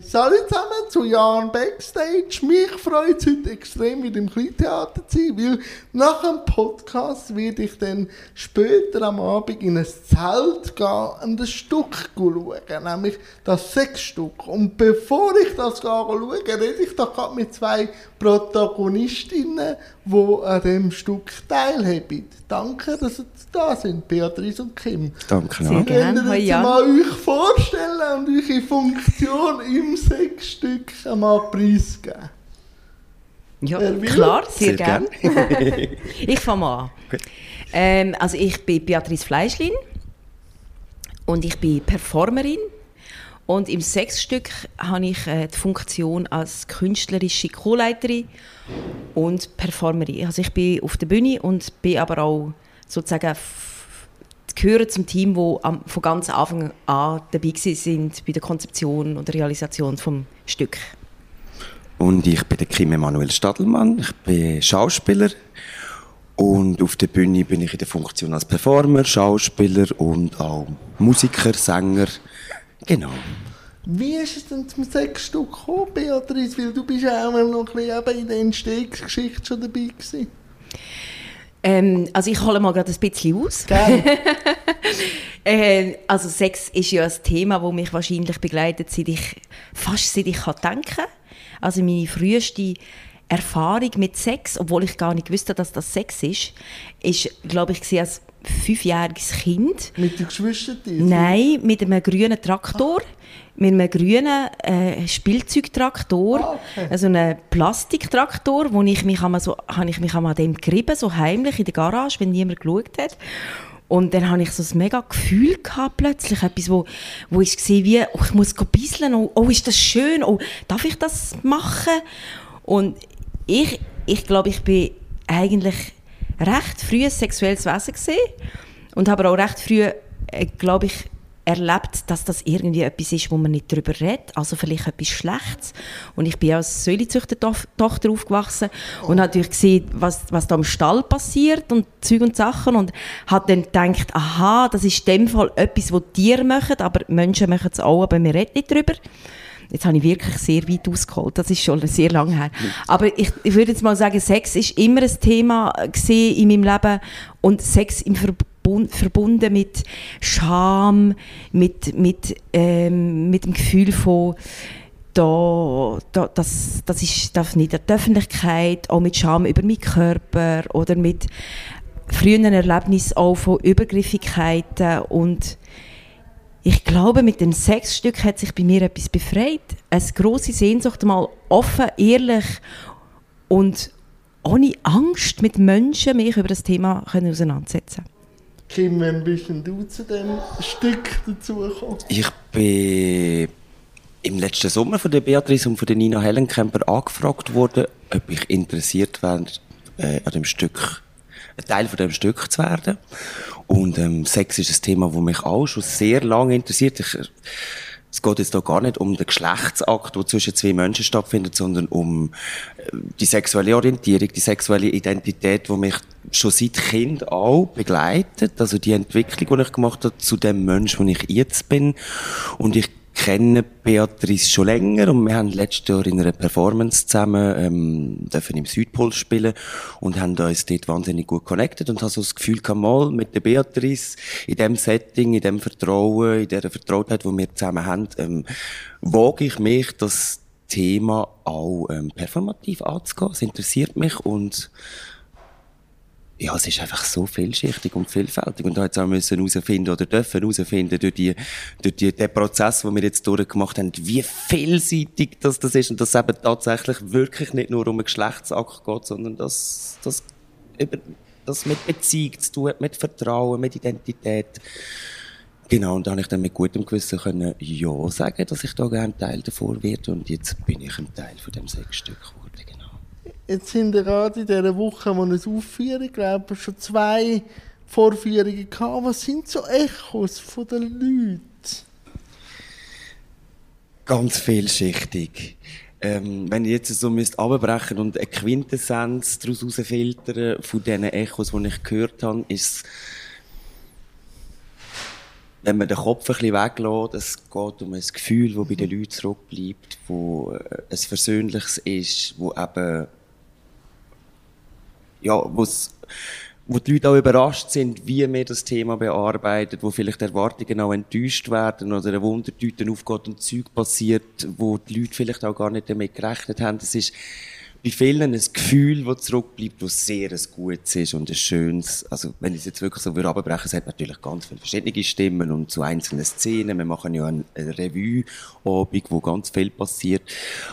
Salut zusammen zu Jan Backstage. Mich freut es heute extrem, wieder im Kleintheater zu sein, weil nach dem Podcast werde ich dann später am Abend in ein Zelt gehen und ein Stück schauen, nämlich das Sechsstück. Und bevor ich das schaue, rede ich da gerade mit zwei Protagonistinnen, die an dem Stück teilhaben. Danke, dass Sie da sind, Beatrice und Kim. Danke, gerne. Können Sie mal euch vorstellen und eure Funktion im Sechsstück einmal preisgeben? Ja, klar, sehr, sehr gerne. Gern. ich fange mal an. Ähm, also ich bin Beatrice Fleischlin und ich bin Performerin und im Sechsstück habe ich äh, die Funktion als künstlerische Co-Leiterin und Performerin. Also ich bin auf der Bühne und bin aber auch sozusagen gehören zum Team, wo am, von ganz Anfang an dabei sind bei der Konzeption und der Realisation vom Stück. Und ich bin der Kim Emanuel Stadelmann. Ich bin Schauspieler und auf der Bühne bin ich in der Funktion als Performer, Schauspieler und auch Musiker, Sänger. Genau. Wie ist es denn zum Sechsstück gekommen, Beatrice? Weil du bist ja auch noch ein bisschen in der Entstehungsgeschichte schon dabei gewesen. Ähm, also ich hole mal gerade ein bisschen aus. äh, also Sex ist ja ein Thema, das mich wahrscheinlich begleitet, seit ich, fast seit ich kann denken kann. Also meine früheste Erfahrung mit Sex, obwohl ich gar nicht wusste, dass das Sex ist, ist, glaube ich, als fünfjähriges Kind. Mit den Geschwistern? Nein, mit einem grünen Traktor. Ah. Mit einem grünen äh, Spielzeugtraktor. Ah, okay. Also einem Plastiktraktor, wo ich mich einmal so, habe ich mich einmal an dem gerieben, so heimlich in der Garage, wenn niemand geschaut hat. Und dann hatte ich so ein mega Gefühl gehabt, plötzlich. Etwas, wo, wo ich gesehen wie, oh, ich muss bisseln, oh, oh, ist das schön, oh, darf ich das machen? Und ich, ich glaube, ich bin eigentlich recht früh ein sexuelles Wesen gesehen und habe auch recht früh, äh, glaube ich, erlebt, dass das irgendwie etwas ist, wo man nicht darüber redet, also vielleicht etwas Schlechtes. Und ich bin als Säulezüchtertochter aufgewachsen oh. und habe natürlich gesehen, was, was da im Stall passiert und Zeug und Sachen und habe dann gedacht, aha, das ist in dem Fall etwas, was Tiere machen, aber Menschen machen es auch, aber wir reden nicht darüber. Jetzt habe ich wirklich sehr weit ausgeholt. Das ist schon sehr lange her. Aber ich, ich würde jetzt mal sagen, Sex ist immer ein Thema in meinem Leben und Sex im Verbund, verbunden mit Scham, mit, mit, ähm, mit dem Gefühl von da, da, das, das ist darf nicht in der Öffentlichkeit, auch mit Scham über meinen Körper oder mit früheren Erlebnissen auch von Übergriffigkeiten und ich glaube, mit dem Sexstück hat sich bei mir etwas befreit. Eine große Sehnsucht, mal offen, ehrlich und ohne Angst mit Menschen mich über das Thema können auseinandersetzen Kim, wann bist denn du zu dem Stück dazugekommen? Ich bin im letzten Sommer von der Beatrice und von der Nina Hellenkemper angefragt worden, ob ich interessiert wäre, äh, an dem Stück ein Teil von dem Stück zu werden. Und ähm, Sex ist ein Thema, das mich auch schon sehr lange interessiert. Ich, es geht jetzt hier gar nicht um den Geschlechtsakt, der zwischen zwei Menschen stattfindet, sondern um äh, die sexuelle Orientierung, die sexuelle Identität, die mich schon seit Kind auch begleitet. Also die Entwicklung, die ich gemacht habe zu dem Menschen, der ich jetzt bin. Und ich kenne Beatrice schon länger und wir haben letztes Jahr in einer Performance zusammen ähm, dürfen im Südpol spielen und haben uns dort wahnsinnig gut connected und habe so das Gefühl gehabt, mal mit der Beatrice in dem Setting, in dem Vertrauen, in der Vertrautheit, wo wir zusammen haben, ähm, wage ich mich, das Thema auch ähm, performativ anzugehen. Es interessiert mich und ja, es ist einfach so vielschichtig und vielfältig. Und da jetzt auch müssen herausfinden oder dürfen herausfinden durch die, durch die, den Prozess, den wir jetzt durchgemacht haben, wie vielseitig das, das ist und dass es eben tatsächlich wirklich nicht nur um einen Geschlechtsakt geht, sondern dass, dass über, das mit Beziehung zu tun hat, mit Vertrauen, mit Identität. Genau, und da habe ich dann mit gutem Gewissen können Ja sagen, dass ich da gerne Teil davor werde und jetzt bin ich ein Teil von dem Sechsstück geworden. Jetzt sind wir gerade in dieser Woche, wo es aufführen, glaube ich, schon zwei Vorführungen gehabt. Was sind so Echos von den Leuten? Ganz vielschichtig. Ähm, wenn ich jetzt so müsste abbrechen und eine Quintessenz daraus herausfiltern von diesen Echos, die ich gehört habe, ist wenn man den Kopf ein bisschen weglässt, es geht um ein Gefühl, das bei den Leuten zurückbleibt, wo äh, ein versöhnliches ist, wo eben, ja, wo's, wo die Leute auch überrascht sind, wie wir das Thema bearbeiten, wo vielleicht Erwartungen auch enttäuscht werden oder eine Wundertüte aufgeht und Zeug passiert, wo die Leute vielleicht auch gar nicht damit gerechnet haben. Das ist, bei vielen ein Gefühl, das zurückbleibt, das sehr ein gutes ist und ein schönes. Also, wenn ich es jetzt wirklich so würde abbrechen, es hat natürlich ganz viele verschiedene Stimmen und zu einzelnen Szenen. Wir machen ja eine, eine Revue-Abend, wo ganz viel passiert.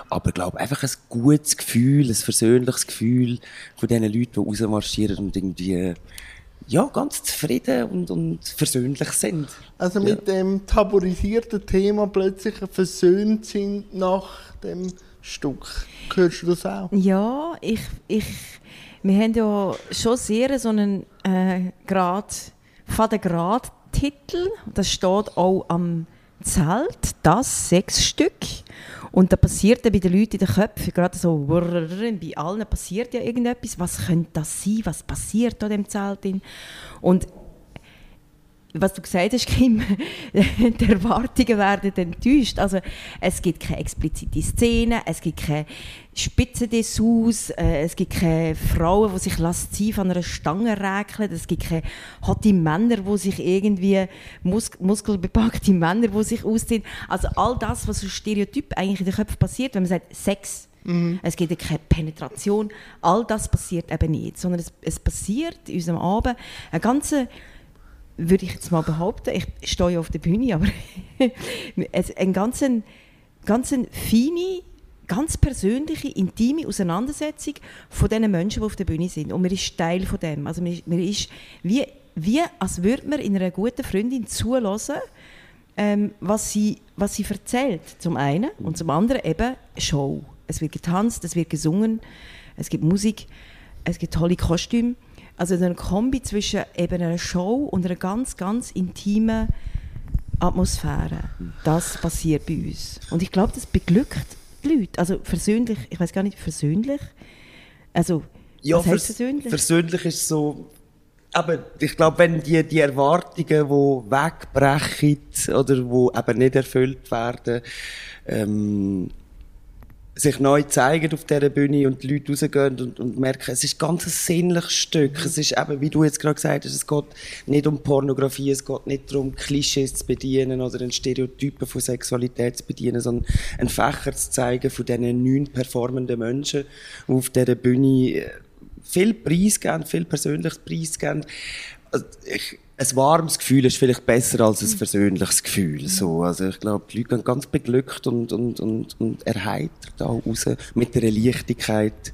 Aber ich glaube, einfach ein gutes Gefühl, ein versöhnliches Gefühl von diesen Leuten, die rausmarschieren und irgendwie, ja, ganz zufrieden und, und versöhnlich sind. Also mit ja. dem tabuisierten Thema plötzlich versöhnt sind nach dem Stück. Hörst du das auch? Ja, ich, ich, wir haben ja schon sehr so einen äh, Grad, Fadengrad-Titel. Das steht auch am Zelt, das sechs Stück. Und da passiert dann bei den Leuten in den Köpfen, gerade so, bei allen passiert ja irgendetwas. Was könnte das sein? Was passiert an dem Zelt? Und was du gesagt hast, Kim, die Erwartungen werden enttäuscht. Also es gibt keine explizite Szene, es gibt keine Spitzendessous, äh, es gibt keine Frauen, die sich lasziv an einer Stange räkeln, es gibt keine hotte Männer, die sich irgendwie, mus muskelbepackte Männer, die sich ausziehen. Also all das, was so stereotyp eigentlich in den Köpfen passiert, wenn man sagt Sex, Mhm. Es gibt keine Penetration. All das passiert eben nicht, sondern es, es passiert in unserem Abend eine ganze würde ich jetzt mal behaupten, ich stehe auf der Bühne, aber eine ganz, ganz feine, ganz persönliche, intime Auseinandersetzung von den Menschen, die auf der Bühne sind. Und man ist Teil von dem. Also man, man ist wie, wie, als würde man in einer guten Freundin zulassen, ähm, was, sie, was sie erzählt, zum einen. Und zum anderen eben Show. Es wird getanzt, es wird gesungen, es gibt Musik, es gibt tolle Kostüme. Also eine Kombi zwischen eben einer Show und einer ganz, ganz intimen Atmosphäre. Das passiert bei uns. Und ich glaube, das beglückt die Leute. Also versöhnlich, ich weiß gar nicht, versöhnlich? Also, ja, was heißt versöhnlich? Versöhnlich ist so, aber ich glaube, wenn die, die Erwartungen, die wegbrechen oder die eben nicht erfüllt werden, ähm, sich neu zeigen auf dieser Bühne und die Leute rausgehen und, und merken, es ist ganz ein sinnliches Stück. Es ist eben, wie du jetzt gerade gesagt hast, es geht nicht um Pornografie, es geht nicht darum, Klischees zu bedienen oder ein Stereotypen von Sexualität zu bedienen, sondern einen Fächer zu zeigen von diesen neun performenden Menschen, die auf dieser Bühne äh, viel Preis geben, viel persönliches Preis geben. Also ich, ein warmes Gefühl ist vielleicht besser als ein versöhnliches Gefühl. So, also ich glaube, die Leute gehen ganz beglückt und, und, und, und erheitert da raus mit der Leichtigkeit.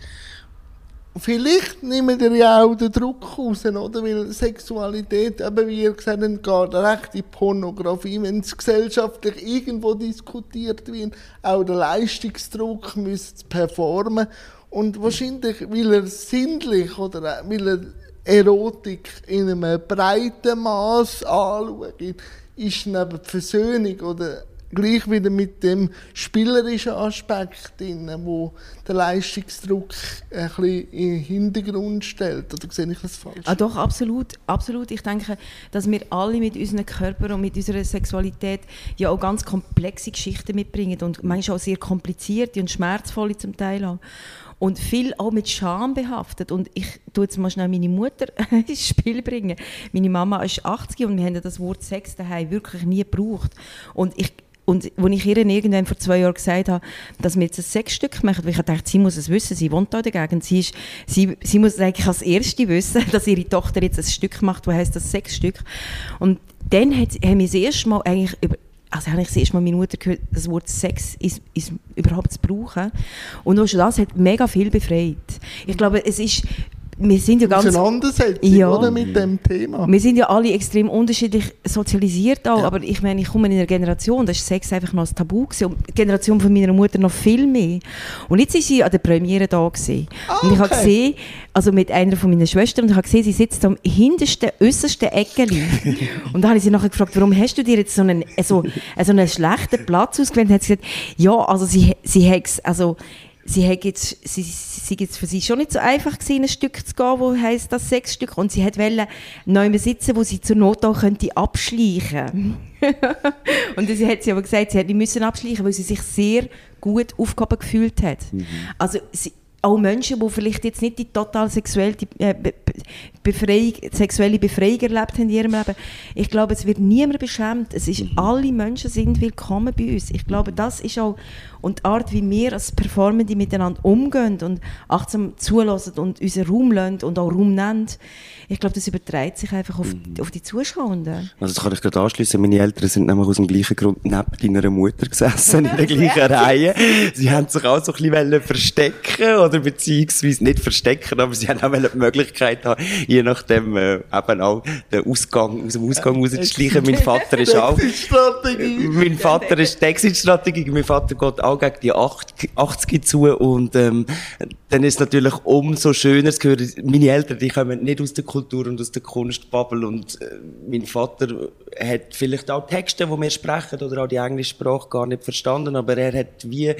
Vielleicht nehmen wir ja auch den Druck raus, oder? Weil Sexualität, eben wie ihr gesagt habt, geht recht in Pornografie, wenn es gesellschaftlich irgendwo diskutiert wird, auch der Leistungsdruck müsste performen. Und wahrscheinlich, weil er sinnlich oder weil er Erotik in einem breiten Maß anschauen, ist neben Versöhnung oder gleich wieder mit dem spielerischen Aspekt drin, wo der Leistungsdruck ein bisschen in den Hintergrund stellt. Oder sehe ich das falsch? Ah, doch, absolut, absolut. Ich denke, dass wir alle mit unserem Körper und mit unserer Sexualität ja auch ganz komplexe Geschichten mitbringen und manchmal auch sehr komplizierte und schmerzvolle zum Teil auch und viel auch mit Scham behaftet. Und ich tue jetzt mal schnell meine Mutter ins Spiel bringen. Meine Mama ist 80 und wir haben das Wort Sex daheim wirklich nie gebraucht. Und ich und als ich ihr irgendwann vor zwei Jahren gesagt habe, dass wir jetzt ein Sexstück machen, weil ich dachte, sie muss es wissen, sie wohnt da dagegen. Sie, ist, sie, sie muss eigentlich als Erste wissen, dass ihre Tochter jetzt ein Stück macht, das heißt das Sexstück. Und dann hat, haben wir das erste Mal eigentlich über, also habe ich das Mal meine Mutter gehört, das Wort Sex ist, ist überhaupt zu brauchen. Und auch schon das hat mega viel befreit. Ich glaube, es ist wir sind ja ganz Auseinandersetzung ja, oder, mit dem Thema. Wir sind ja alle extrem unterschiedlich sozialisiert auch, ja. aber ich meine, ich komme in einer Generation, da ist Sex einfach noch ein Tabu gewesen, und die Generation von meiner Mutter noch viel mehr. Und jetzt ist sie an der Premiere da gewesen. Ah, okay. Und ich habe gesehen, also mit einer von meinen Schwestern, und ich habe gesehen, sie sitzt am hintersten, äußersten Eckeli. und da habe ich sie nachher gefragt, warum hast du dir jetzt so einen, so, so einen schlechten Platz ausgewählt? Und hat sie gesagt, ja, also sie, sie hat also sie hat jetzt, sie, sie jetzt für sie schon nicht so einfach gewesen, ein Stück zu gehen, wo heisst das sechs Stück, und sie hat wollen neu sitzen, wo sie zur Not auch könnte abschleichen. und sie hat sie aber gesagt, sie hätte nicht müssen abschleichen, weil sie sich sehr gut aufgehoben gefühlt hat. Mhm. Also sie, auch Menschen, die vielleicht jetzt nicht die total sexuelle, äh, Befreiung, sexuelle Befreiung erlebt haben in ihrem Leben. Ich glaube, es wird niemand beschämt. Es ist, mhm. alle Menschen sind willkommen bei uns. Ich glaube, das ist auch und die Art, wie wir als Performende miteinander umgehen und achtsam zulassen und unseren Raum lassen und auch Raum nennen, ich glaube, das überträgt sich einfach auf, mhm. auf die Zuschauenden. Also das kann ich gerade anschließen. Meine Eltern sind nämlich aus dem gleichen Grund neben deiner Mutter gesessen, in der gleichen Reihe. Sie haben sich auch so ein bisschen verstecken oder beziehungsweise nicht verstecken, aber sie haben auch die Möglichkeit haben, je nachdem äh, eben auch den Ausgang, aus dem Ausgang rauszuschleichen. Mein Vater ist auch... mein Vater ist die Exit-Strategie. Mein Vater geht auch gegen die 80 zu und ähm, dann ist es natürlich umso schöner zu hören, meine Eltern, die kommen nicht aus der Kultur und aus der Kunstbubble und äh, mein Vater hat vielleicht auch Texte, die wir sprechen oder auch die englische Sprache gar nicht verstanden, aber er hat wie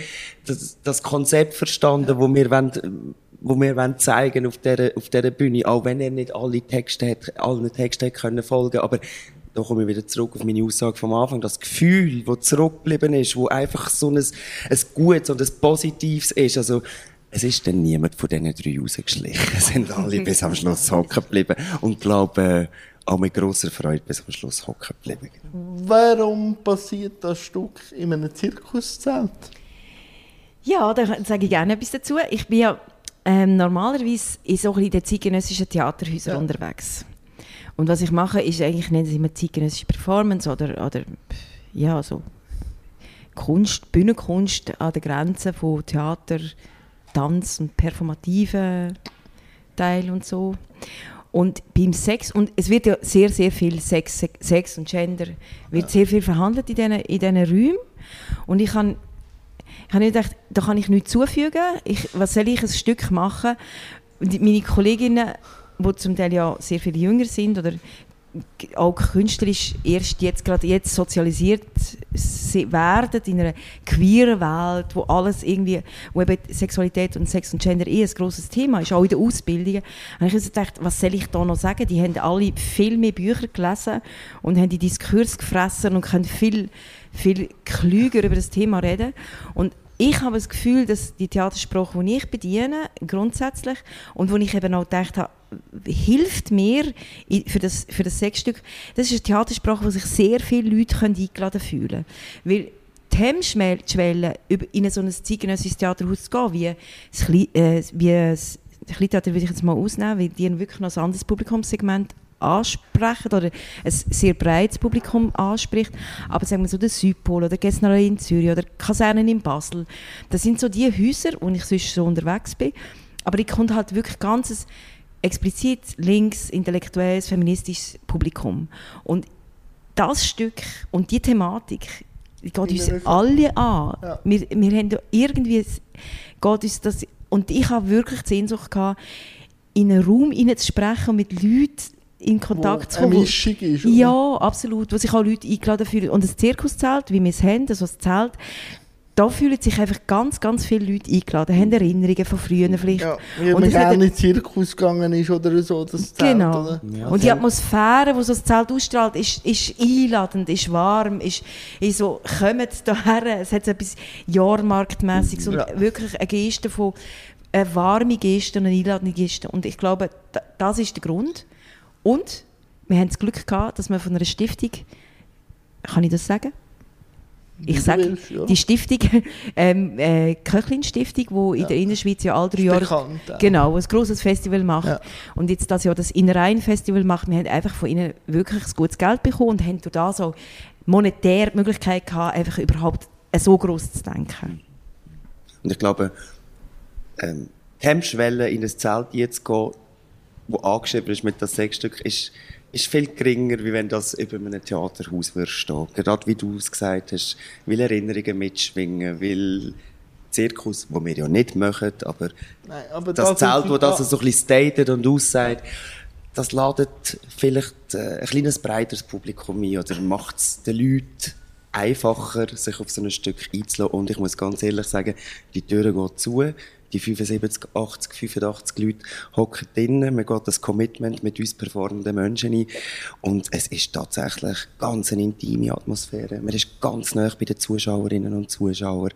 das, das Konzept verstanden, wo wir wollen, wo wir wollen zeigen auf dieser, auf dieser Bühne, auch wenn er nicht alle Texte hat, allen Texten hat können folgen, aber da komme ich wieder zurück auf meine Aussage vom Anfang, das Gefühl, das zurückgeblieben ist, wo einfach so ein, ein Gutes und ein Positives ist, also, es ist dann niemand von diesen drei rausgeschlichen. Es sind alle bis am Schluss hocken geblieben und glaube, auch mit grosser Freude bis am Schluss hocken geblieben. Warum passiert das Stück in einem Zirkuszelt? Ja, da sage ich gerne etwas dazu. Ich bin ja ähm, normalerweise in so in den zeitgenössischen Theaterhäusern ja. unterwegs. Und was ich mache, ist eigentlich, nennen sie immer zeitgenössische Performance oder, oder ja, so Kunst, Bühnenkunst an der Grenze von Theater, Tanz und performativen Teil und so. Und beim Sex, und es wird ja sehr, sehr viel Sex, Sex und Gender, wird sehr viel verhandelt in diesen, in diesen Räumen. Und ich habe ich habe gedacht, da kann ich nichts zufügen. Ich, was soll ich ein Stück machen? meine Kolleginnen die zum Teil ja sehr viel jünger sind oder auch künstlerisch erst jetzt gerade jetzt sozialisiert werden in einer queeren Welt, wo alles irgendwie, wo eben Sexualität und Sex und Gender eh ein grosses Thema ist, auch in der Ausbildung. Und ich habe gedacht, was soll ich da noch sagen? Die haben alle viel mehr Bücher gelesen und haben die Diskurs gefressen und können viel, viel klüger über das Thema reden. Und ich habe das Gefühl, dass die Theatersprache, die ich bediene, grundsätzlich, und wo ich eben auch gedacht habe, hilft mir für das, für das Sechsstück, das ist eine Theatersprache, wo sich sehr viele Leute eingeladen fühlen können. Weil die Hemmschwelle, in so ein zeitgenössisches Theaterhaus zu gehen, wie das, äh, wie das Kleintheater würde ich jetzt mal ausnehmen, weil die wirklich noch ein anderes Publikumssegment ansprechen oder ein sehr breites Publikum anspricht. Aber sagen wir so der Südpol oder Gessnerei in Zürich oder Kasernen in Basel, das sind so die Häuser, wo ich sonst so unterwegs bin. Aber ich komme halt wirklich ganzes explizit links, intellektuelles, feministisches Publikum. Und das Stück und die Thematik geht uns alle an. Ja. Wir, wir haben irgendwie, geht uns das, und ich habe wirklich die Sehnsucht gehabt, in einen Raum hineinzusprechen und mit Leuten in Kontakt zu kommen. Eine Mischung ist, oder? Ja, absolut. Wo sich auch Leute eingeladen fühlen. Und das Zirkuszelt, wie wir es haben, also das Zelt, da fühlen sich einfach ganz, ganz viele Leute eingeladen, haben Erinnerungen von früher vielleicht. Ja, wie man gerne in den Zirkus gegangen ist oder so, das Zelt. Genau. Ja, und die Atmosphäre, die so das Zelt ausstrahlt, ist, ist einladend, ist warm, ist, ist so, kommt hierher, es hat so etwas Jahrmarktmäßiges und ja. wirklich eine Geste von, eine warme Geste und eine einladende Geste. Und ich glaube, das ist der Grund. Und wir haben das Glück gehabt, dass wir von einer Stiftung, kann ich das sagen? Ich sage, ja. die Stiftung, ähm, äh, Köchlin-Stiftung, die ja. in der Innerschweiz ja alle drei Jahre bekannt, ja. genau, ein grosses Festival macht. Ja. Und jetzt das Jahr das Innerein-Festival macht. Wir haben einfach von ihnen wirklich ein gutes Geld bekommen und haben da so monetär die Möglichkeit gehabt, einfach überhaupt so groß zu denken. Und ich glaube, ähm, die Hemmschwelle in ein Zelt jetzt gehen, wo angeschrieben ist mit das Sechsstück, ist, ist viel geringer, wie wenn das über einem Theaterhaus würde stehen. Gerade wie du es gesagt hast, will Erinnerungen mitschwingen, will Zirkus, wo wir ja nicht machen, aber, Nein, aber das, das Zelt, wo das so ein bisschen stated und aussagt, das ladet vielleicht äh, ein kleines breiteres Publikum ein oder macht es den Leuten einfacher, sich auf so ein Stück einzulassen. Und ich muss ganz ehrlich sagen, die Türen gehen zu die 75, 80, 85 Leute hocken drinnen, man geht das Commitment mit uns performenden Menschen ein und es ist tatsächlich ganz eine intime Atmosphäre. Man ist ganz nah bei den Zuschauerinnen und Zuschauern.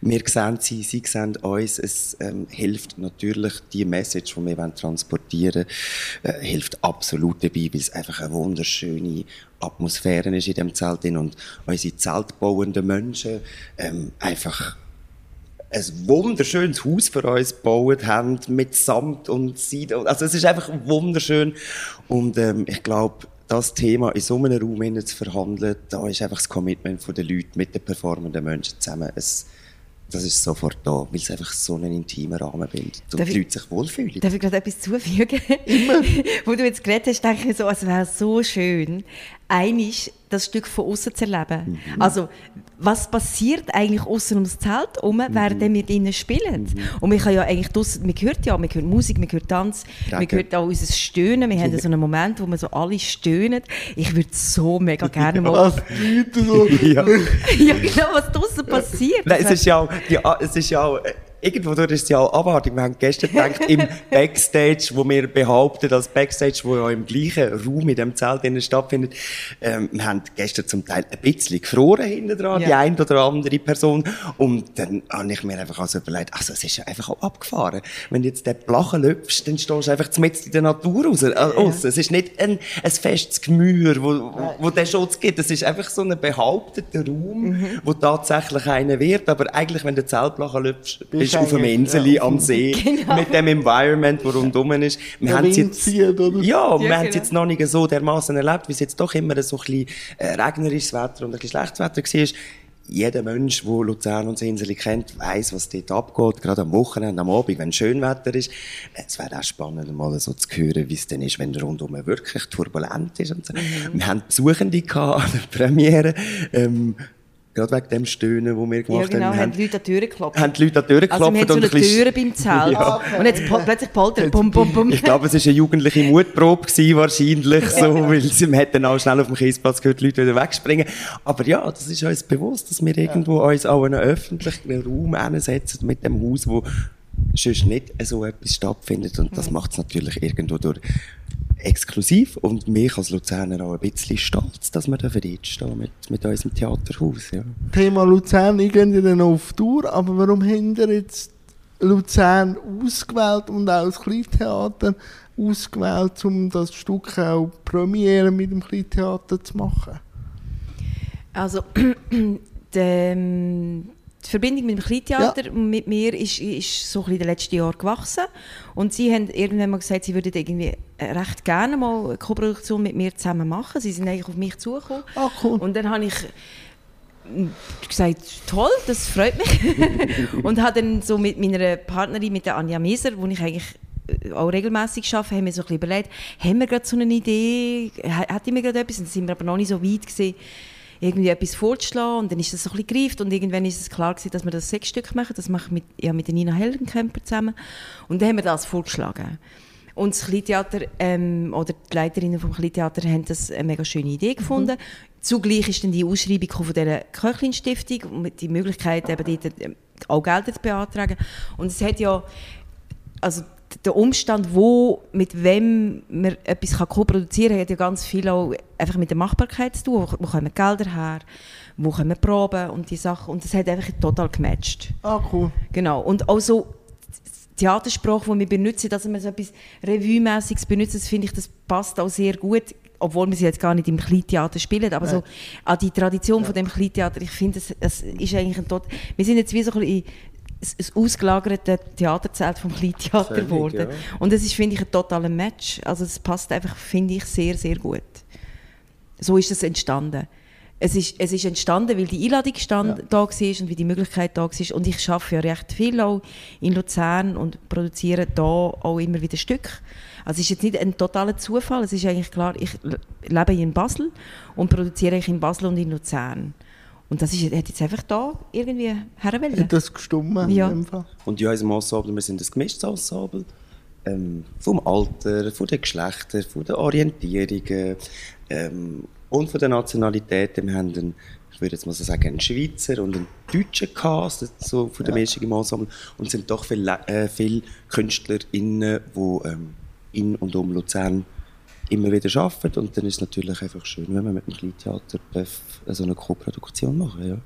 Wir sehen sie, sie sehen uns. Es ähm, hilft natürlich, die Message, die wir transportieren wollen, äh, hilft absolut dabei, weil es einfach eine wunderschöne Atmosphäre ist in dem Zelt und unsere zeltbauenden Menschen ähm, einfach ein wunderschönes Haus für uns gebaut haben, mit Samt und Seide. Also es ist einfach wunderschön. Und ähm, ich glaube, das Thema in so einem Raum zu verhandeln, da ist einfach das Commitment der Leute mit den performenden Menschen zusammen. Es, das ist sofort da, weil es einfach so einen intimen Rahmen bildet und darf die Leute sich wohlfühlen. Darf ich gerade etwas zufügen? Immer. Wo du jetzt geredet hast, denke ich so, es wäre so schön, einig das Stück von außen zu erleben. Mhm. Also, was passiert eigentlich außen ums Zelt herum, mhm. während wir drinnen spielen? Mhm. Und wir können ja eigentlich draussen, man hört ja, man hört Musik, man hört Tanz, Danke. man hört auch unser Stöhnen. Wir haben so einen Moment, wo wir so alle stöhnen. Ich würde so mega gerne mal... Was ja. ja, genau, was draussen passiert. Nein, es ist ja auch, die, es ist ja auch irgendwo durch ist es ja auch Abwartung. Wir haben gestern gedacht, im Backstage, wo wir behaupten, dass Backstage, wo ja im gleichen Raum in dem Zelt stattfindet, ähm, wir haben gestern zum Teil ein bisschen gefroren hinten dran, ja. die eine oder andere Person. Und dann habe ich mir einfach also überlegt, also es ist ja einfach auch abgefahren. Wenn du jetzt den Blachen löpfst, dann stehst du einfach mitten in der Natur raus. Äh, ja. Es ist nicht ein, ein festes Gemüse, wo, wo, wo der Schutz gibt. Es ist einfach so ein behaupteter Raum, mhm. wo tatsächlich einer wird. Aber eigentlich, wenn du Zeltblachen löpfst, bist auf einem Insel ja. am See, genau. mit dem Environment, das rundum ist. Wir haben jetzt, zieht, oder? ja, ja, wir haben es genau. jetzt noch nicht so dermaßen erlebt, wie es jetzt doch immer so ein bisschen äh, regnerisches Wetter und ein bisschen schlechtes Wetter war jeder Mensch, der Luzern und Insel kennt, weiß, was dort abgeht. Gerade am Wochenende, am Abend, wenn schön Wetter ist. Es wäre auch spannend, mal so zu hören, wie es denn ist, wenn rundum wirklich turbulent ist. Und so. Mhm. Wir haben Besuchende an der Premiere. Ähm, Gerade wegen dem Stöhnen, das wir gemacht ja, genau, haben. haben die Leute an die Tür geklopft. Haben die Leute an die Tür geklopft. Also wir haben so eine Tür beim Zelt. Ja. Und jetzt plötzlich poltert, bum, bum, bum. Ich glaube, es war eine jugendliche Mutprobe gewesen, wahrscheinlich, so, weil sie, dann auch schnell auf dem Kiesplatz gehört, die Leute wieder wegspringen. Aber ja, das ist uns bewusst, dass wir irgendwo uns auch in einen öffentlichen Raum einsetzen mit dem Haus, wo sonst nicht so etwas stattfindet. Und das macht es natürlich irgendwo durch exklusiv und mich als Luzerner auch ein bisschen stolz, dass wir da dort stehen mit, mit unserem Theaterhaus. Ja. Thema Luzern, ich gehe ja dann auf Tour, aber warum haben ihr jetzt Luzern ausgewählt und auch das Kleintheater ausgewählt, um das Stück auch Premiere mit dem Kleintheater zu machen? Also, dem die Verbindung mit dem Kleintheater ja. mit mir ist, ist so ein in den letzten Jahren gewachsen. Und sie haben irgendwann mal gesagt, sie würden irgendwie recht gerne mal eine Koproduktion mit mir zusammen machen. Sie sind eigentlich auf mich zugekommen. Ah, cool. Und dann habe ich gesagt, toll, das freut mich. und habe dann so mit meiner Partnerin, mit der Anja Meser, wo ich eigentlich äh, auch regelmäßig arbeite, haben wir so ein bisschen überlegt, haben wir gerade so eine Idee, hätte mir gerade etwas, dann sind wir aber noch nicht so weit gewesen, irgendwie etwas vorzuschlagen und dann ist das so ein bisschen gereift und irgendwann ist es klar gewesen, dass wir das sechs Stück machen, das mache ich mit, ja, mit der Nina Helgenkemper zusammen und dann haben wir das vorgeschlagen. Und das Kleintheater, ähm, oder die Leiterinnen vom Kleintheater haben das eine mega schöne Idee gefunden. Mhm. Zugleich ist dann die Ausschreibung von dieser Köchlin-Stiftung mit die Möglichkeit, eben dort ähm, auch Gelder zu beantragen. Und es hat ja, also der Umstand, wo, mit wem man etwas co-produzieren kann, hat ja ganz viel auch einfach mit der Machbarkeit zu tun. Wo, wo kommen Gelder her? Wo wir proben und die Sachen. Und das hat einfach total gematcht. Ah, cool. Genau. Und auch so Theatersprache, die wir benutzen, dass wir so etwas Revue-mässiges benutzen, das finde ich, das passt auch sehr gut obwohl wir sie jetzt gar nicht im Kleintheater spielen, aber ja. so an die Tradition ja. von dem Kleintheater, ich finde, es, es ist eigentlich ein Tod. Wir sind jetzt wie so ein bisschen ein ausgelagertes Theaterzelt vom Kleintheater geworden. Ja. Und das ist, finde ich, ein totaler Match. Also es passt einfach, finde ich, sehr, sehr gut. So ist es entstanden. Es ist, es ist entstanden, weil die Einladung stand, ja. da war und weil die Möglichkeit da war. Und ich arbeite ja recht viel auch in Luzern und produziere da auch immer wieder Stück. Also es ist jetzt nicht ein totaler Zufall. Es ist eigentlich klar, ich lebe in Basel und produziere ich in Basel und in Luzern. Und das ist, hat jetzt einfach da irgendwie herwählen. Hat das gestummen ja. Und in unserem Ensemble, wir sind ein gemischtes Ensemble. Ähm, vom Alter, von den Geschlechtern, von den Orientierungen ähm, und von den Nationalitäten. Wir haben einen ich würde jetzt mal so sagen, einen Schweizer und einen deutschen Cast, so von dem ja. im Ensemble. Und es sind doch viele, äh, viele KünstlerInnen, die ähm, in und um Luzern immer wieder arbeiten. Und dann ist es natürlich einfach schön, wenn man mit dem Kleintheater so eine Co-Produktion machen ja.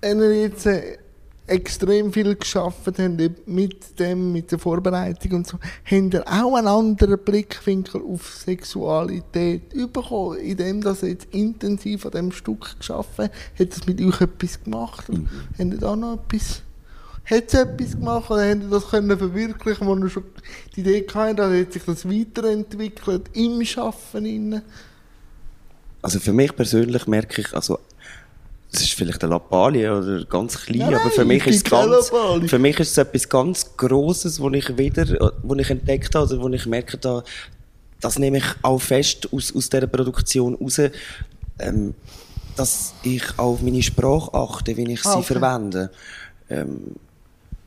Wenn ihr jetzt äh, extrem viel geschafft haben mit dem, mit der Vorbereitung und so, haben ihr auch einen anderen Blickwinkel auf Sexualität bekommen, indem ihr jetzt intensiv an diesem Stück geschafft habt? Hat das mit euch etwas gemacht? Mhm. Habt ihr da noch etwas hat es etwas gemacht oder haben das können verwirklichen, wo ihr schon die Idee hatte, oder hat sich das weiterentwickelt im Arbeiten? Also für mich persönlich merke ich, also es ist vielleicht eine Lappalie oder ganz klein, nein, aber für mich ist es ganz, für mich ist es etwas ganz Grosses, wo ich wieder, wo ich entdeckt habe, oder wo ich merke, da, das nehme ich auch fest aus, aus dieser Produktion raus, ähm, dass ich auf meine Sprache achte, wie ich sie okay. verwende. Ähm,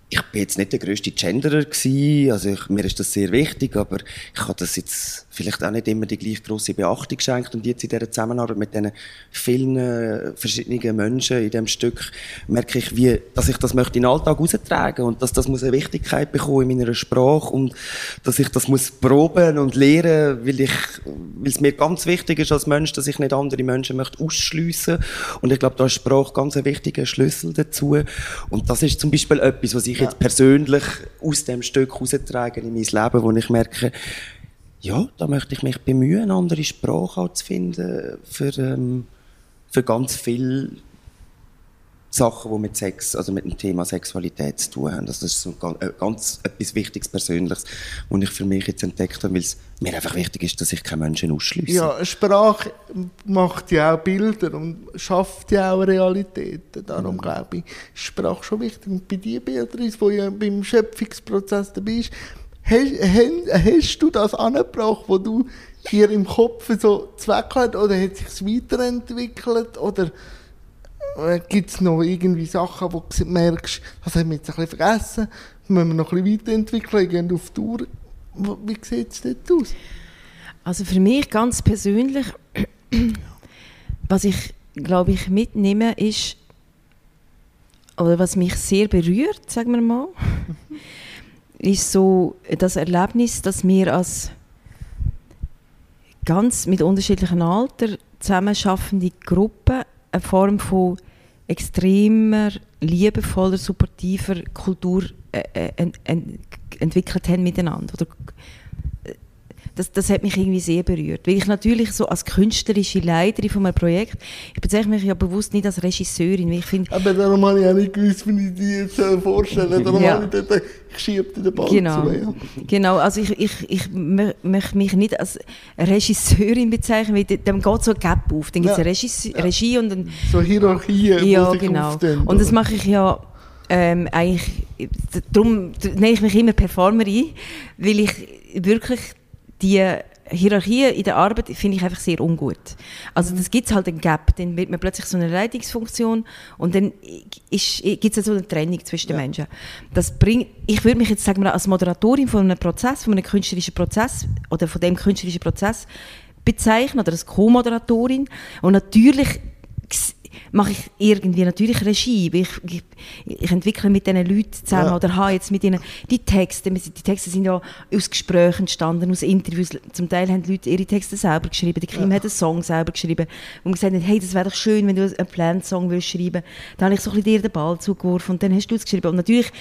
ich bin jetzt nicht der grösste Genderer gewesen, also ich, mir ist das sehr wichtig, aber ich habe das jetzt vielleicht auch nicht immer die gleich grosse Beachtung geschenkt und jetzt in dieser Zusammenarbeit mit diesen vielen äh, verschiedenen Menschen in diesem Stück merke ich, wie, dass ich das möchte in den Alltag austragen und dass das muss eine Wichtigkeit bekommen in meiner Sprache und dass ich das muss proben und lehren, weil ich, weil es mir ganz wichtig ist als Mensch, dass ich nicht andere Menschen möchte ausschliessen. Und ich glaube, da ist Sprache ganz ein wichtiger Schlüssel dazu. Und das ist zum Beispiel etwas, was ich ich jetzt persönlich aus dem Stück heraustragen in mein Leben, wo ich merke, ja, da möchte ich mich bemühen, eine andere Sprache zu finden für, ähm, für ganz viele Sachen, die mit Sex, also mit dem Thema Sexualität zu tun haben. Das ist so ganz, äh, ganz etwas Wichtiges, Persönliches, was ich für mich jetzt entdeckt habe, weil es mir einfach wichtig ist, dass ich keine Menschen ausschließe. Ja, Sprache macht ja auch Bilder und schafft ja auch Realitäten. Darum mhm. glaube ich, ist Sprache schon wichtig. Und bei dir, Beatrice, wo ja beim Schöpfungsprozess dabei bist, hast, hast du das angebracht, wo du hier im Kopf so Zweck hast, oder hat sich weiterentwickelt, oder äh, gibt es noch irgendwie Sachen, wo du merkst, das haben wir jetzt ein bisschen vergessen, müssen wir noch ein bisschen weiterentwickeln, gehen auf Tour. Wie sieht es dort aus? Also für mich ganz persönlich, was ich glaube ich mitnehme, ist, oder was mich sehr berührt, sagen wir mal, ist so das Erlebnis, dass wir als ganz mit unterschiedlichen Alter zusammenschaffende Gruppen eine Form von extremer, liebevoller, supportiver Kultur äh, äh ent, ent, entwickelt haben miteinander. Oder das, das hat mich irgendwie sehr berührt. Weil ich natürlich so als künstlerische Leiterin von einem Projekt, ich bezeichne mich ja bewusst nicht als Regisseurin, weil ich finde... Aber darum habe ich auch nicht gewusst, wie ich die jetzt vorstellen Darum ja. habe ich dort, ich schiebe den Ball genau. zu. Ja. Genau, also ich, ich, ich möchte mich nicht als Regisseurin bezeichnen, weil dem geht so ein Gap auf. Dann gibt es ja. eine Regie, Regie und dann... So Hierarchien, Ja, genau. Und das mache ich ja ähm, eigentlich, darum nenne ich mich immer Performerin, weil ich wirklich die Hierarchie in der Arbeit finde ich einfach sehr ungut. Also das gibt es halt einen Gap, dann wird man plötzlich so eine Leitungsfunktion und dann gibt es so eine Trennung zwischen den ja. Menschen. Das bringt, ich würde mich jetzt sagen wir, als Moderatorin von einem Prozess, von einem künstlerischen Prozess oder von dem künstlerischen Prozess bezeichnen oder als Co-Moderatorin und natürlich mache ich irgendwie natürlich Regie. Ich, ich, ich entwickle mit diesen Leuten zusammen ja. oder habe jetzt mit ihnen die Texte. Die Texte sind ja aus Gesprächen entstanden, aus Interviews. Zum Teil haben die Leute ihre Texte selber geschrieben. Die Kim ja. hat einen Song selber geschrieben, man gesagt hat, hey, das wäre doch schön, wenn du einen Plant-Song schreiben würdest. Da habe ich so ein bisschen dir den Ball zugeworfen und dann hast du es geschrieben. Und natürlich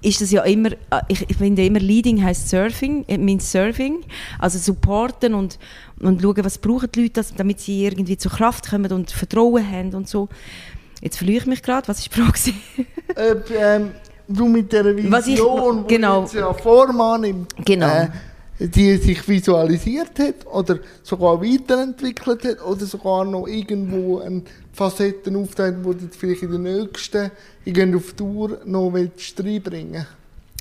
ist das ja immer, äh, ich, ich finde immer, Leading heißt Surfing, it means Surfing, also supporten und, und schauen, was brauchen die Leute, damit sie irgendwie zur Kraft kommen und Vertrauen haben und so. Jetzt verliere ich mich gerade, was ist die Frage? äh, ähm, du mit der Vision, was ich, genau, die ja Form annimmt, genau. Äh, die sich visualisiert hat oder sogar weiterentwickelt hat oder sogar noch irgendwo eine Facetten aufteilt, die du vielleicht in der nächsten irgendwie auf Tour noch reinbringen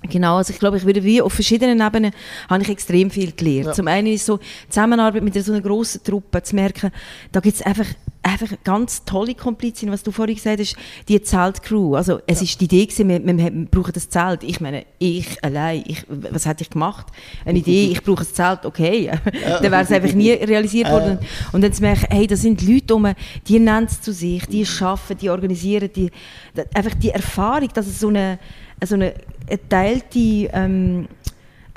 Genau, also ich glaube, ich würde wie auf verschiedenen Ebenen habe ich extrem viel gelernt. Ja. Zum einen ist so Zusammenarbeit mit so einer grossen Truppe zu merken, da gibt es einfach einfach ganz tolle Komplizin, was du vorhin gesagt hast, die Zeltcrew. Also es ja. ist die Idee gewesen, wir, wir, wir brauchen das Zelt. Ich meine, ich allein, ich, was hätte ich gemacht? Eine Idee, ich brauche ein Zelt, okay. Dann wäre es einfach nie realisiert worden. Und dann zu merken, hey, das sind Leute um, die nennen es zu sich, die arbeiten, die organisieren, die, einfach die Erfahrung, dass es so eine, so eine geteilte ähm,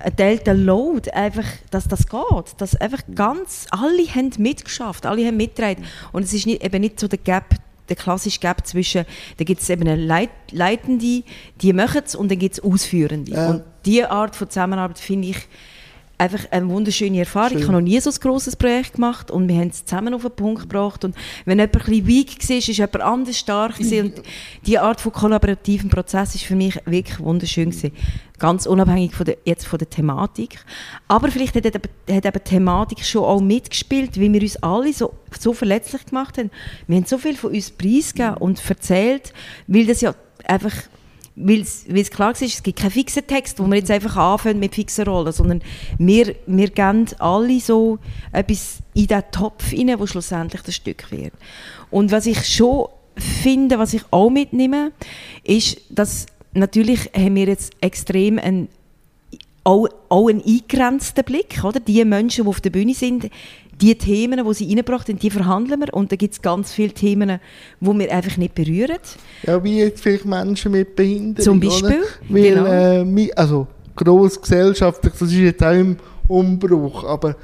ein Delta Load, einfach, dass das geht. Dass einfach ganz, alle haben mitgeschafft, alle haben mitgetragen. Und es ist nicht, eben nicht so der Gap, der klassische Gap zwischen, da gibt es eben eine Leit Leitende, die machen es, und dann gibt es Ausführende. Ja. Und diese Art von Zusammenarbeit finde ich einfach eine wunderschöne Erfahrung. Schön. Ich habe noch nie so ein grosses Projekt gemacht und wir haben es zusammen auf den Punkt gebracht. Und wenn jemand ein bisschen weak war, ist jemand anders stark gewesen. Und diese Art von kollaborativen Prozess ist für mich wirklich wunderschön gewesen. Ganz unabhängig von der, jetzt von der Thematik. Aber vielleicht hat, hat eben die Thematik schon auch mitgespielt, wie wir uns alle so, so verletzlich gemacht haben. Wir haben so viel von uns preisgegeben und erzählt, weil das ja einfach weil es klar ist, es gibt keinen fixen Text, wo man jetzt einfach anfängt mit fixen Rollen, sondern wir, wir geben alle so etwas in den Topf rein, wo schlussendlich das Stück wird. Und was ich schon finde, was ich auch mitnehme, ist, dass natürlich haben wir jetzt extrem einen auch, auch einen eingegrenzten Blick, oder? Die Menschen, die auf der Bühne sind, die Themen, die sie reingebracht haben, die verhandeln wir. Und da gibt es ganz viele Themen, die wir einfach nicht berühren. Ja, wie jetzt vielleicht Menschen mit Behinderung. Zum Beispiel. Weil, genau. äh, also, gross gesellschaftlich, das ist jetzt auch im Umbruch, aber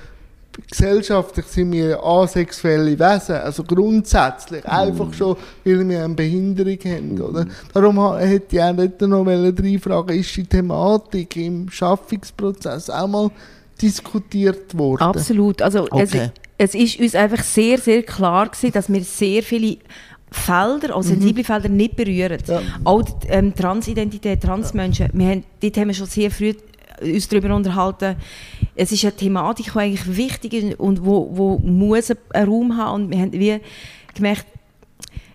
gesellschaftlich sind wir asexuelle Wesen, also grundsätzlich, mm. einfach schon, weil wir eine Behinderung haben, oder? Darum hätte ich auch nicht noch drei Fragen, ist die Thematik im Schaffungsprozess auch mal diskutiert worden. Absolut. Also okay. es, es ist uns einfach sehr, sehr klar gewesen, dass wir sehr viele Felder, auch sensible mhm. Felder, nicht berühren. Ja. Auch die ähm, Transidentität, Transmenschen, wir haben, dort haben wir schon sehr früh uns darüber unterhalten. Es ist eine Thematik, die eigentlich wichtig ist und wo, wo muss einen Raum haben und wir haben wie gemerkt,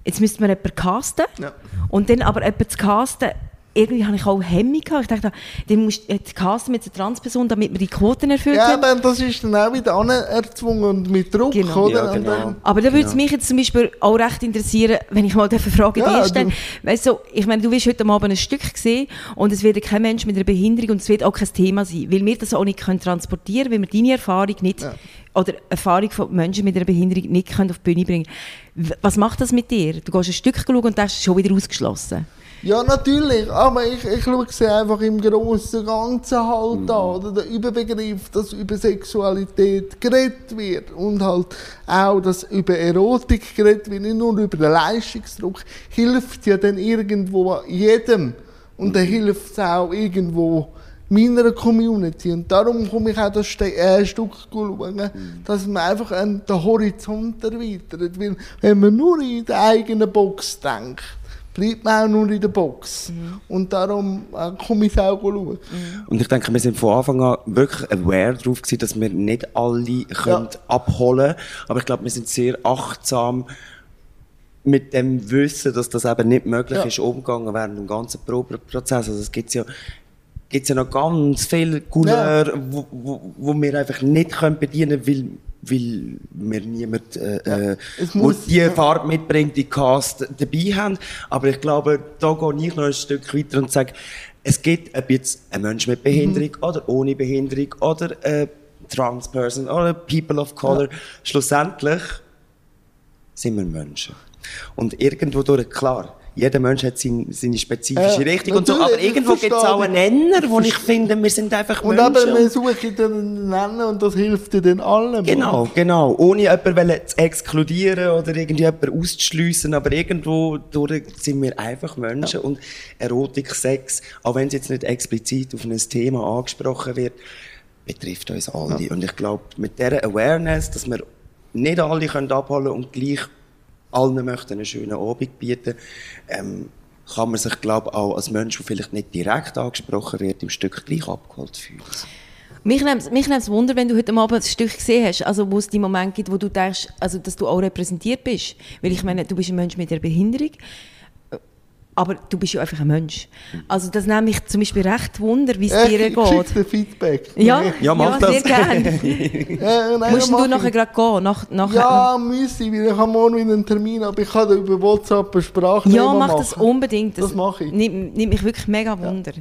jetzt müsste man jemanden casten ja. und dann aber jemanden zu casten irgendwie habe ich auch Hemmung gehabt. Ich dachte, dann musst du casten mit einer Transperson, damit wir die Quoten erfüllt Ja, aber das ist dann auch wieder anerzwungen und mit Druck, genau. oder? Ja, genau. Aber da würde es genau. mich jetzt zum Beispiel auch recht interessieren, wenn ich mal eine Frage ja, dir stelle. Weißt du, ich meine, du wirst heute Abend ein Stück sehen und es wird kein Mensch mit einer Behinderung und es wird auch kein Thema sein, weil wir das auch nicht können transportieren können, weil wir deine Erfahrung nicht ja. oder Erfahrung von Menschen mit einer Behinderung nicht können auf die Bühne bringen Was macht das mit dir? Du gehst ein Stück schauen und das ist schon wieder ausgeschlossen. Ja, natürlich, aber ich, ich schaue sie einfach im grossen Ganzen halt mhm. an, oder der Überbegriff, dass über Sexualität geredet wird und halt auch, dass über Erotik geredet wird, nicht nur über den Leistungsdruck, hilft ja dann irgendwo jedem und dann mhm. hilft es auch irgendwo meiner Community und darum komme ich auch das Ste äh, Stück schauen, mhm. dass man einfach an den Horizont erweitert, weil wenn man nur in der eigenen Box denkt, bleibt man auch nur in der Box. Mhm. Und darum äh, komme ich auch schauen. Mhm. Und ich denke, wir sind von Anfang an wirklich aware darauf gewesen, dass wir nicht alle können ja. abholen können. Aber ich glaube, wir sind sehr achtsam mit dem Wissen, dass das eben nicht möglich ja. ist, umgegangen während dem ganzen Probeprozess. Also es gibt ja gibt ja noch ganz viele Couleur, ja. wo, wo, wo wir einfach nicht können bedienen können, weil wir niemand, äh, ja, äh, wo die ja. Farbe mitbringt, die Cast dabei haben. Aber ich glaube, da gehe ich noch ein Stück weiter und sage, es gibt ob jetzt ein Mensch mit Behinderung mhm. oder ohne Behinderung oder eine Transperson oder People of Color. Ja. Schlussendlich sind wir Menschen. Und irgendwo durch, klar, jeder Mensch hat seine, seine spezifische äh, Richtung und so, aber irgendwo gibt es auch einen Nenner, wo ich finde, wir sind einfach und Menschen. Und aber wir suchen einen Nenner und das hilft dir dann allen. Genau, genau. Ohne jemanden zu exkludieren oder irgendjemanden auszuschliessen, aber irgendwo durch sind wir einfach Menschen ja. und Erotik, Sex, auch wenn es jetzt nicht explizit auf ein Thema angesprochen wird, betrifft uns alle. Ja. Und ich glaube, mit dieser Awareness, dass wir nicht alle können abholen und gleich allen möchten einen schönen Abend bieten, ähm, kann man sich, glaube auch als Mensch, der vielleicht nicht direkt angesprochen wird, im Stück gleich abgeholt fühlen. Mich nimmt, mich nimmt es Wunder, wenn du heute Abend ein Stück gesehen hast, also wo es die Momente gibt, wo du denkst, also, dass du auch repräsentiert bist. Weil ich meine, du bist ein Mensch mit einer Behinderung. Aber du bist ja einfach ein Mensch. Also das nehme ich zum Beispiel recht Wunder, wie es Echt? dir Ich geht. dir Feedback. Ja, Ja, mach sehr das. gerne. Äh, nein, Musst du ich. nachher gerade gehen? Nach, nachher, Ja, müsste ich, weil ich habe morgen wieder einen Termin, aber ich kann da über WhatsApp eine Sprachnehmer Ja, mach machen. das unbedingt. Das mache ich. Nimmt, nimmt mich wirklich mega Wunder.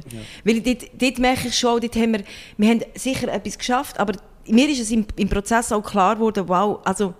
Weil dort, dort merke ich schon, dort haben wir, wir haben sicher etwas geschafft, aber mir ist es im, im Prozess auch klar geworden, wow, also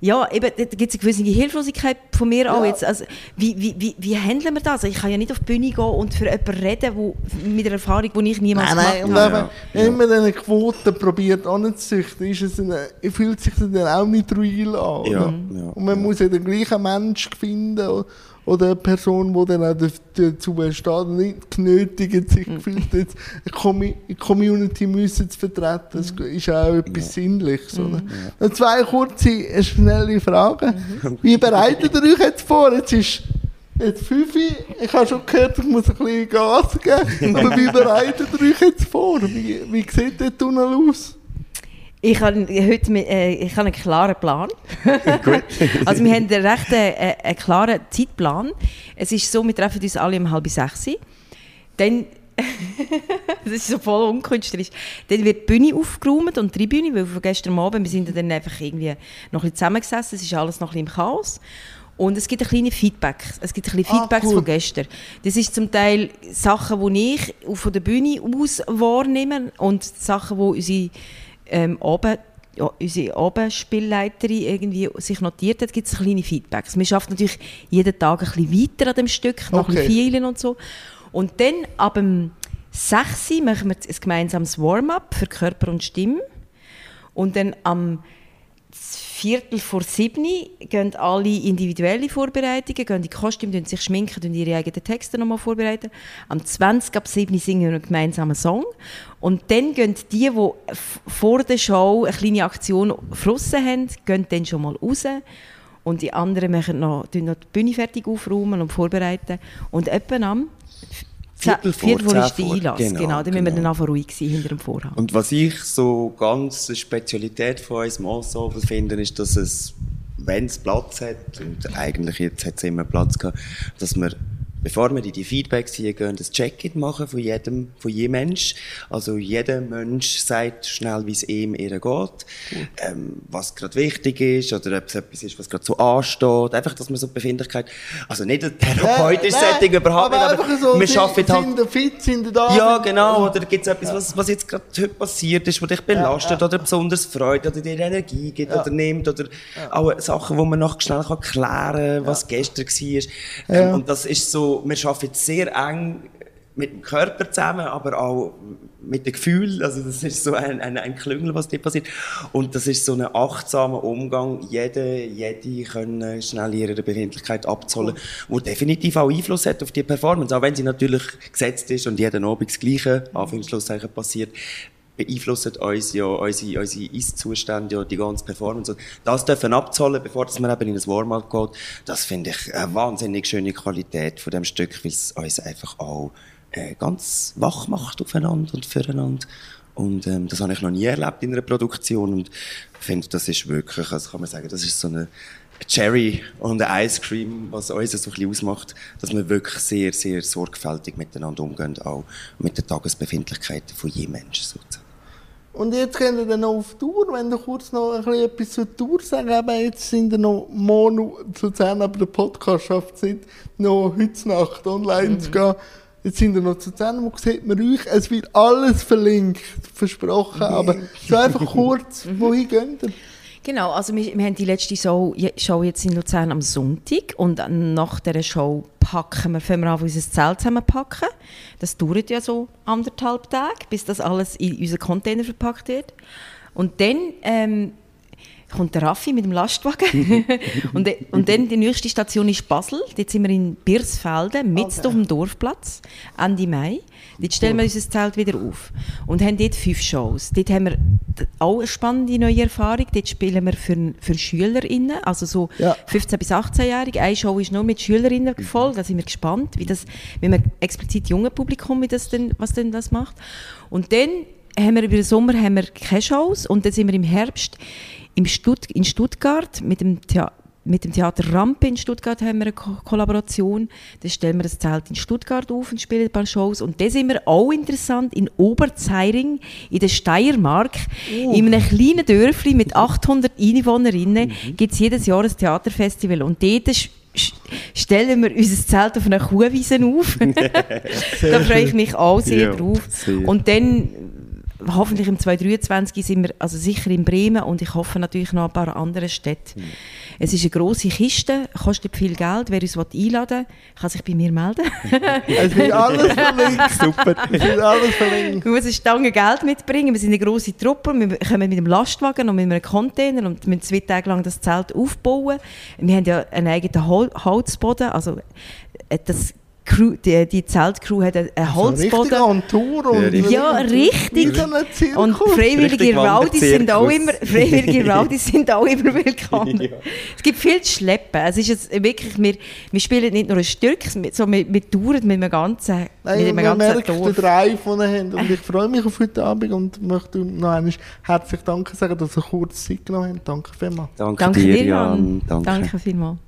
ja, eben, da gibt es eine gewisse Hilflosigkeit von mir auch Ja. jetzt. Also, wie, wie, wie, wie handeln wir das? Ich kann ja nicht auf die Bühne gehen und für jemanden reden, wo, mit einer Erfahrung, die ich niemals Nein, nein, gemacht habe. eben, wenn man diese Quote probiert anzuzüchten, ist es eine, fühlt sich das dann auch nicht real an. Ja, ja, und man muss ja den gleichen Mensch finden oder eine Person, die dann auch dazu steht und nicht genötigt sich gefühlt, jetzt eine Commu- eine Community müssen zu vertreten. Das ist auch etwas Sinnliches. Oder? Noch zwei kurze, schnelle Fragen. Wie bereitet ihr euch jetzt vor? Jetzt ist Jetzt 5 ich habe schon gehört, ich muss ein bisschen Gas geben. Aber wie bereitet ihr euch jetzt vor? Wie, wie sieht der Tunnel aus? Ich habe heute mit, äh, ich habe einen klaren Plan. also wir haben einen recht äh, einen klaren Zeitplan. Es ist so, wir treffen uns alle um halb sechs. Dann, das ist so voll unkünstlerisch, dann wird die Bühne aufgeräumt und die Tribüne, weil von gestern Abend, wir sind dann einfach irgendwie noch ein bisschen zusammengesessen, es ist alles noch ein bisschen im Chaos. Und es gibt ein kleine Feedback. Es gibt ein bisschen Ah, Feedbacks cool. von gestern. Das ist zum Teil Sachen, die ich von der Bühne aus wahrnehme und Sachen, die unsere ähm, Abend, ja, unsere Abendspielleiterin irgendwie sich notiert hat, gibt es kleine Feedbacks. Wir schaffen natürlich jeden Tag ein bisschen weiter an dem Stück, noch Okay. ein bisschen und so. Und dann ab dem 6 Uhr machen wir ein gemeinsames Warm-up für Körper und Stimme. Und dann am Viertel vor sieben gehen alle individuelle Vorbereitungen, gehen die Kostüme, sich schminken, tun ihre eigenen Texte nochmal vorbereiten. Am 20 ab 7 singen wir einen gemeinsamen Song. Und dann gehen die, die vor der Show eine kleine Aktion geflossen haben, gehen dann schon mal raus. Und die anderen machen noch, noch die Bühne fertig aufräumen und vorbereiten. Und etwa am Viertel vor, Viertel vor ist vor. Einlass. Genau, Genau, dann müssen wir genau. dann einfach ruhig sein hinter dem Vorhang. Und was ich so ganz eine Spezialität von unserem Ensemble finde, ist, dass es, wenn es Platz hat, und eigentlich jetzt hat es immer Platz gehabt, dass wir, bevor wir in die Feedbacks hier gehen, das Check-in machen von jedem, von jedem Mensch. Also jeder Mensch sagt schnell, wie es ihm ihr geht, ähm, was gerade wichtig ist, oder ob es etwas ist, was gerade so ansteht. Einfach, dass man so die Befindlichkeit, also nicht ein therapeutisches Nein, Setting überhaupt nicht, aber einfach so, wir schaffen halt Sind fit, sind da? ja, genau. Oder gibt es etwas, was, was jetzt gerade heute passiert ist, was dich belastet oder besonders freut oder dir Energie gibt oder nimmt oder auch Sachen, wo man noch schnell kann klären kann, was gestern war. Ähm, und das ist so, wir arbeiten sehr eng mit dem Körper zusammen, aber auch mit dem Gefühl. Also das ist so ein, ein, ein Klüngel, was dir passiert. Und das ist so ein achtsamer Umgang. Jede, jede können schnell ihre Befindlichkeit abzollen, wo definitiv auch Einfluss hat auf die Performance. Auch wenn sie natürlich gesetzt ist und jeden Abend das Gleiche, Anführungszeichen, passiert beeinflussen uns ja unsere, unsere Ist-Zustände, ja die ganze Performance. Das dürfen abzahlen, bevor dass man eben in ein Warm-up geht, das finde ich eine wahnsinnig schöne Qualität von dem Stück, weil es uns einfach auch äh, ganz wach macht aufeinander und füreinander. Und ähm, das habe ich noch nie erlebt in einer Produktion und finde, das ist wirklich, also kann man sagen, das ist so eine Cherry und ein Ice Cream, was uns so ein bisschen ausmacht, dass wir wirklich sehr, sehr sorgfältig miteinander umgehen, auch mit den Tagesbefindlichkeiten von jedem Menschen sozusagen. Und jetzt gehen wir dann noch auf Tour, wenn du kurz noch ein bisschen etwas zur Tour sagen Eben, jetzt sind wir noch morgen zu Luzern, aber der Podcast schafft es nicht, noch heute Nacht online zu gehen. Jetzt sind wir noch zu Luzern, wo sieht man euch? Es wird alles verlinkt, versprochen, aber so einfach kurz, wohin geht ihr? Genau, also wir, wir haben die letzte Show, Show jetzt in Luzern am Sonntag und nach dieser Show packen wir, fangen wir an, unser Zelt zusammenpacken. Das dauert ja so anderthalb Tage, bis das alles in unseren Container verpackt wird. Und dann ähm, kommt der Raffi mit dem Lastwagen und, und dann die nächste Station ist Basel. Dort sind wir in Birsfelden, mitten auf dem Dorfplatz, Ende Mai. Dort stellen wir unser Zelt wieder auf und haben dort fünf Shows. Dort haben wir auch eine spannende neue Erfahrung. Dort spielen wir für, für SchülerInnen, also so Ja. 15- bis 18-Jährige. Eine Show ist nur mit SchülerInnen voll, da sind wir gespannt, wie das, wenn man explizit junge Publikum, wie das denn, was denn das macht. Und dann haben wir über den Sommer haben wir keine Shows und dann sind wir im Herbst im Stutt in Stuttgart mit dem Thea mit dem Theater Rampe in Stuttgart haben wir eine Ko Kollaboration. Da stellen wir das Zelt in Stuttgart auf und spielen ein paar Shows. Und das sind wir auch interessant in Oberzeiring in der Steiermark. Uh. In einem kleinen Dörfli mit 800 Einwohnerinnen Mhm. gibt es jedes Jahr ein Theaterfestival. Und dort stellen wir unser Zelt auf einer Kuhwiese auf. da freue ich mich auch sehr Ja, drauf. sehr. Und dann hoffentlich im 2023 sind wir also sicher in Bremen und ich hoffe natürlich noch ein paar andere Städte. Hm. Es ist eine grosse Kiste, kostet viel Geld. Wer uns einladen will, kann sich bei mir melden. Es wird alles verlinkt. Super. Es wird alles verlinkt. Man muss eine Stange Geld mitbringen. Wir sind eine grosse Truppe. Wir kommen mit dem Lastwagen und mit einem Container und müssen zwei Tage lang das Zelt aufbauen. Wir haben ja einen eigenen Hol Holzboden. Also äh, das Crew, die, die Zeltcrew hat einen einen So richtig Holzboden. an Tour und. Ja, richtig. Und freiwillige Rowdies sind auch immer, freiwillige Rowdies sind auch immer willkommen. Es gibt viel zu schleppen. Es ist jetzt wirklich, wir, wir spielen nicht nur ein Stück, so, wir, wir touren mit einem ganzen, mit Nein, einem man ganzen merkt den Dorf. Drive, den ihr habt. Und ich freue mich auf heute Abend und möchte noch einmal herzlich Danke sagen, dass ihr kurz Zeit genommen habt. Danke vielmals. Danke, Danke dir. Jan. Danke. Danke vielmals.